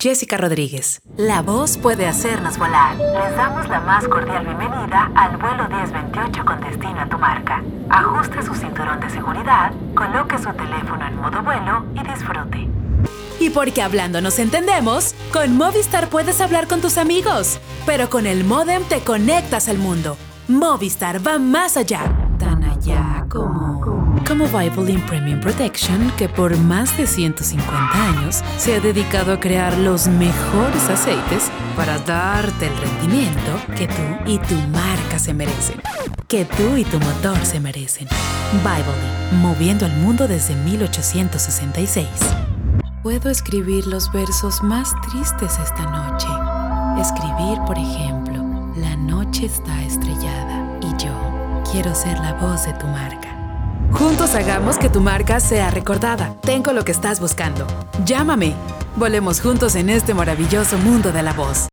Jessica Rodríguez. La voz puede hacernos volar. Les damos la más cordial bienvenida al vuelo 1028 con destino a tu marca. Ajuste su cinturón de seguridad, coloque su teléfono en modo vuelo y disfrute. Y porque hablando nos entendemos, con Movistar puedes hablar con tus amigos, pero con el modem te conectas al mundo. Movistar va más allá. Tan allá como como Vivalin Premium Protection, que por más de 150 años se ha dedicado a crear los mejores aceites para darte el rendimiento que tú y tu marca se merecen. Que tú y tu motor se merecen. Vivalin, moviendo el mundo desde 1866. Puedo escribir los versos más tristes esta noche. Escribir, por ejemplo, La noche está estrellada y yo quiero ser la voz de tu marca. Juntos hagamos que tu marca sea recordada. Tengo lo que estás buscando. Llámame. Volemos juntos en este maravilloso mundo de la voz.